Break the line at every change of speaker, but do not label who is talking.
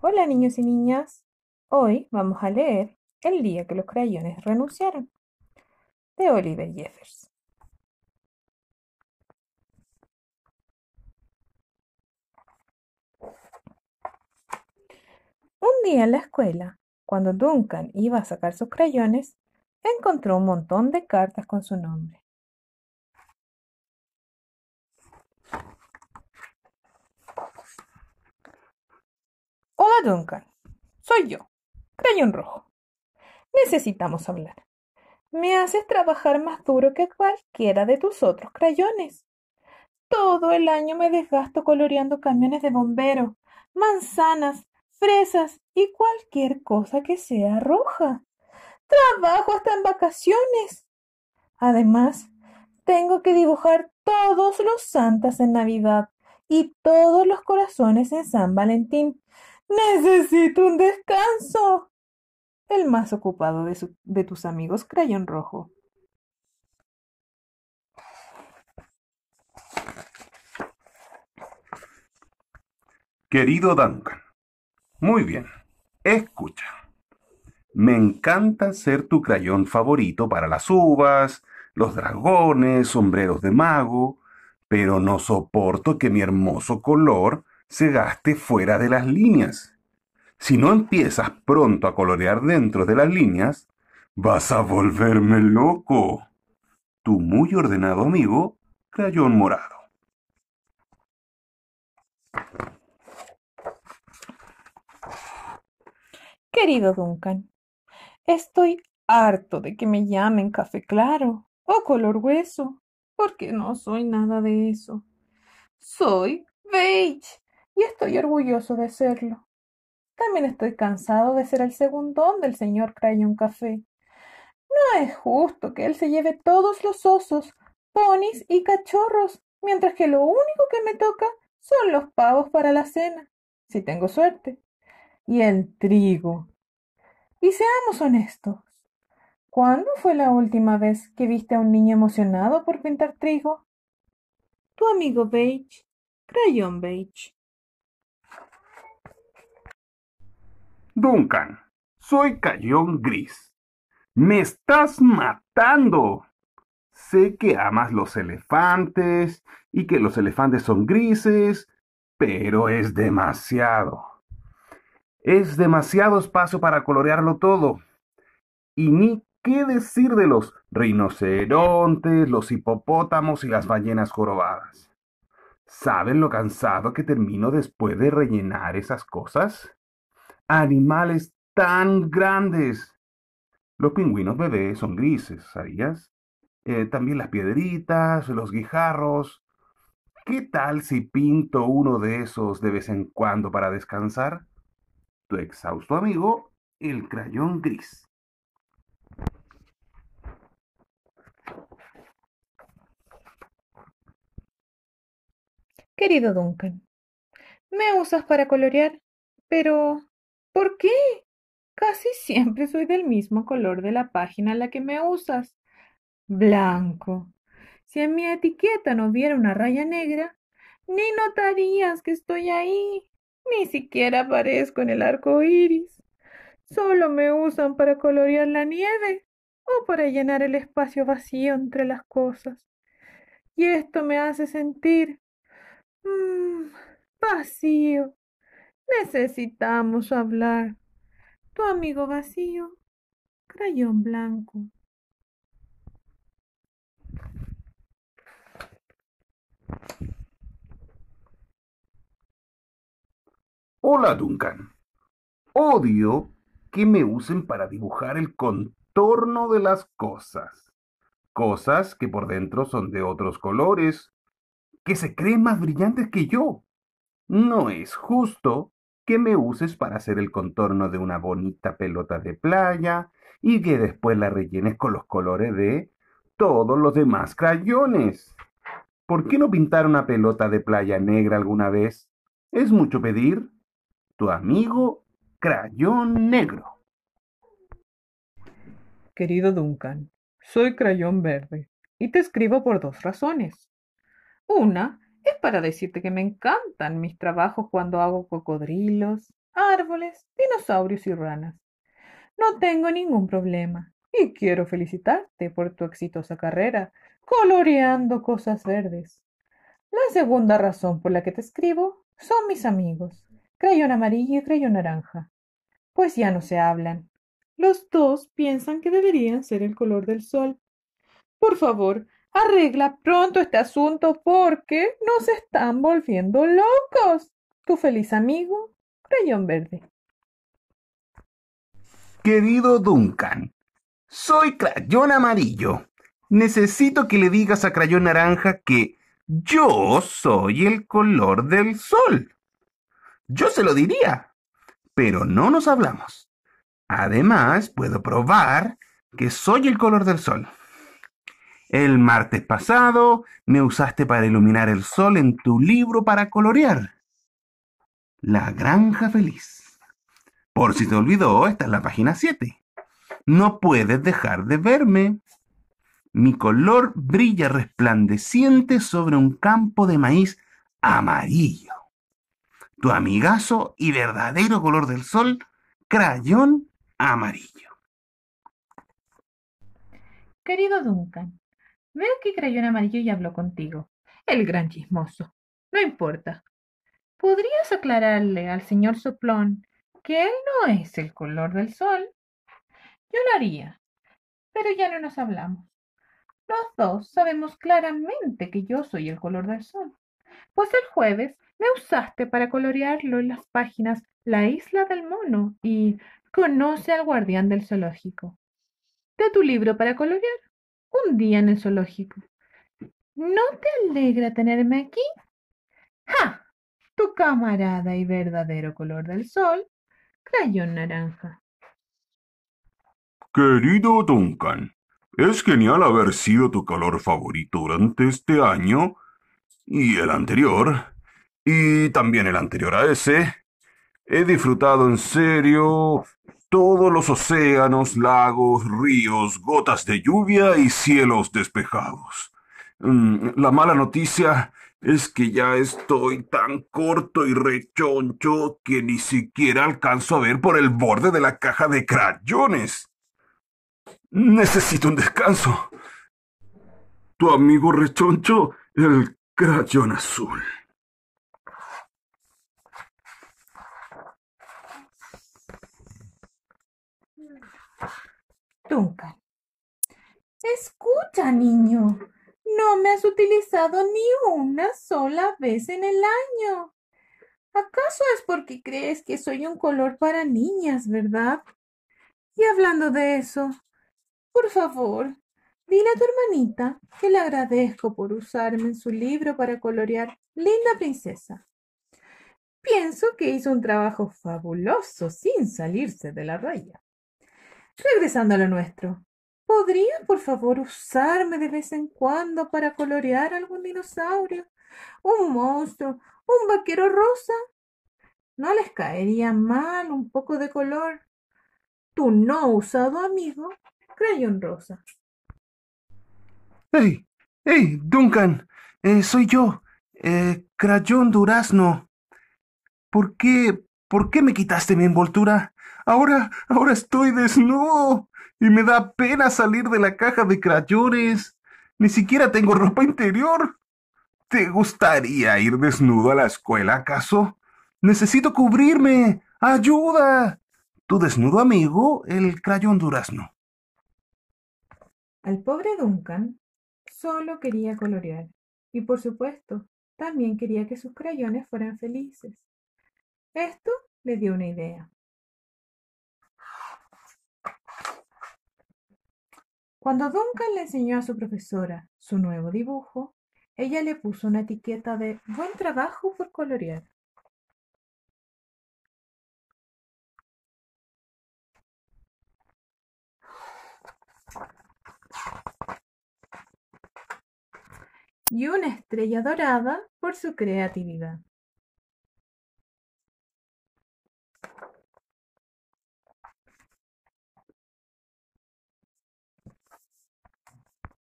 Hola niños y niñas, hoy vamos a leer El día que los crayones renunciaron, de Oliver Jeffers. Un día en la escuela, cuando Duncan iba a sacar sus crayones, encontró un montón de cartas con su nombre. Duncan, soy yo, Crayón Rojo. Necesitamos hablar. Me haces trabajar más duro que cualquiera de tus otros crayones. Todo el año me desgasto coloreando camiones de bombero, manzanas, fresas y cualquier cosa que sea roja. Trabajo hasta en vacaciones. Además, tengo que dibujar todos los santas en Navidad y todos los corazones en San Valentín. Necesito un descanso. El más ocupado de, tus amigos Crayón Rojo.
Querido Duncan, muy bien, escucha. Me encanta ser tu crayón favorito para las uvas, los dragones, sombreros de mago, pero no soporto que mi hermoso color se gaste fuera de las líneas. Si no empiezas pronto a colorear dentro de las líneas, vas a volverme loco. Tu muy ordenado amigo, Crayón Morado.
Querido Duncan, estoy harto de que me llamen café claro o color hueso, porque no soy nada de eso. Soy beige y estoy orgulloso de serlo. También estoy cansado de ser el segundón del señor Crayon Café. No es justo que él se lleve todos los osos, ponis y cachorros, mientras que lo único que me toca son los pavos para la cena, si tengo suerte y el trigo. Y seamos honestos. ¿Cuándo fue la última vez que viste a un niño emocionado por pintar trigo? Tu amigo Beige, Crayón Beige.
Duncan, soy Cayón Gris. Me estás matando. Sé que amas los elefantes y que los elefantes son grises, pero es demasiado. Es demasiado espacio para colorearlo todo. Y ni qué decir de los rinocerontes, los hipopótamos y las ballenas jorobadas. ¿Saben lo cansado que termino después de rellenar esas cosas? Animales tan grandes. Los pingüinos bebés son grises, ¿sabías? Eh, también las piedritas, los guijarros. ¿Qué tal si pinto uno de esos de vez en cuando para descansar? Tu exhausto amigo, el crayón gris.
Querido Duncan, me usas para colorear, pero ¿por qué? Casi siempre soy del mismo color de la página a la que me usas. Blanco. Si en mi etiqueta no hubiera una raya negra, ni notarías que estoy ahí. Ni siquiera aparezco en el arco iris. Solo me usan para colorear la nieve o para llenar el espacio vacío entre las cosas. Y esto me hace sentir mm, vacío. Necesitamos hablar. Tu amigo vacío, crayón blanco.
Hola, Duncan. Odio que me usen para dibujar el contorno de las cosas. Cosas que por dentro son de otros colores, que se creen más brillantes que yo. No es justo que me uses para hacer el contorno de una bonita pelota de playa y que después la rellenes con los colores de todos los demás crayones. ¿Por qué no pintar una pelota de playa negra alguna vez? ¿Es mucho pedir? Tu amigo Crayón Negro.
Querido Duncan, soy crayón verde y te escribo por dos razones. Una es para decirte que me encantan mis trabajos cuando hago cocodrilos, árboles, dinosaurios y ranas. No tengo ningún problema y quiero felicitarte por tu exitosa carrera coloreando cosas verdes. La segunda razón por la que te escribo son mis amigos, crayón amarillo y crayón naranja. Pues ya no se hablan. Los dos piensan que deberían ser el color del sol. Por favor, arregla pronto este asunto porque nos están volviendo locos. Tu feliz amigo, crayón verde.
Querido Duncan, soy crayón amarillo. Necesito que le digas a crayón naranja que yo soy el color del sol. Yo se lo diría, pero no nos hablamos. Además, puedo probar que soy el color del sol. El martes pasado me usaste para iluminar el sol en tu libro para colorear. La granja feliz. Por si te olvidó, esta es la página 7. No puedes dejar de verme. Mi color brilla resplandeciente sobre un campo de maíz amarillo. Tu amigazo y verdadero color del sol, crayón amarillo.
Querido Duncan, veo que crayón amarillo y habló contigo. El gran chismoso. No importa. ¿Podrías aclararle al señor Soplón que él no es el color del sol? Yo lo haría, pero ya no nos hablamos. Los dos sabemos claramente que yo soy el color del sol, pues el jueves me usaste para colorearlo en las páginas La isla del mono y Conoce al guardián del zoológico. De tu libro para colorear. Un día en el zoológico. ¿No te alegra tenerme aquí? ¡Ja! Tu camarada y verdadero color del sol, crayón naranja.
Querido Duncan, es genial haber sido tu color favorito durante este año y el anterior, y también el anterior a ese. He disfrutado en serio todos los océanos, lagos, ríos, gotas de lluvia y cielos despejados. Mm, la mala noticia es que ya estoy tan corto y rechoncho que ni siquiera alcanzo a ver por el borde de la caja de crayones. Necesito un descanso. Tu amigo rechoncho, el crayón azul.
Duncan. Escucha, niño. No me has utilizado ni una sola vez en el año. ¿Acaso es porque crees que soy un color para niñas, verdad? Y hablando de eso, por favor, dile a tu hermanita que le agradezco por usarme en su libro para colorear Linda Princesa. Pienso que hizo un trabajo fabuloso sin salirse de la raya. Regresando a lo nuestro, ¿podría por favor usarme de vez en cuando para colorear algún dinosaurio, un monstruo, un vaquero rosa? ¿No les caería mal un poco de color? Tu no usado amigo, crayón rosa.
¡Hey! ¡Hey! Duncan, eh, soy yo, eh, crayón durazno. ¿Por qué, por qué me quitaste mi envoltura? Ahora, ahora estoy desnudo y me da pena salir de la caja de crayones. Ni siquiera tengo ropa interior. ¿Te gustaría ir desnudo a la escuela, acaso? Necesito cubrirme. ¡Ayuda! Tu desnudo amigo, el crayón durazno.
Al pobre Duncan solo quería colorear y, por supuesto, también quería que sus crayones fueran felices. Esto le dio una idea. Cuando Duncan le enseñó a su profesora su nuevo dibujo, ella le puso una etiqueta de buen trabajo por colorear. y una estrella dorada por su creatividad.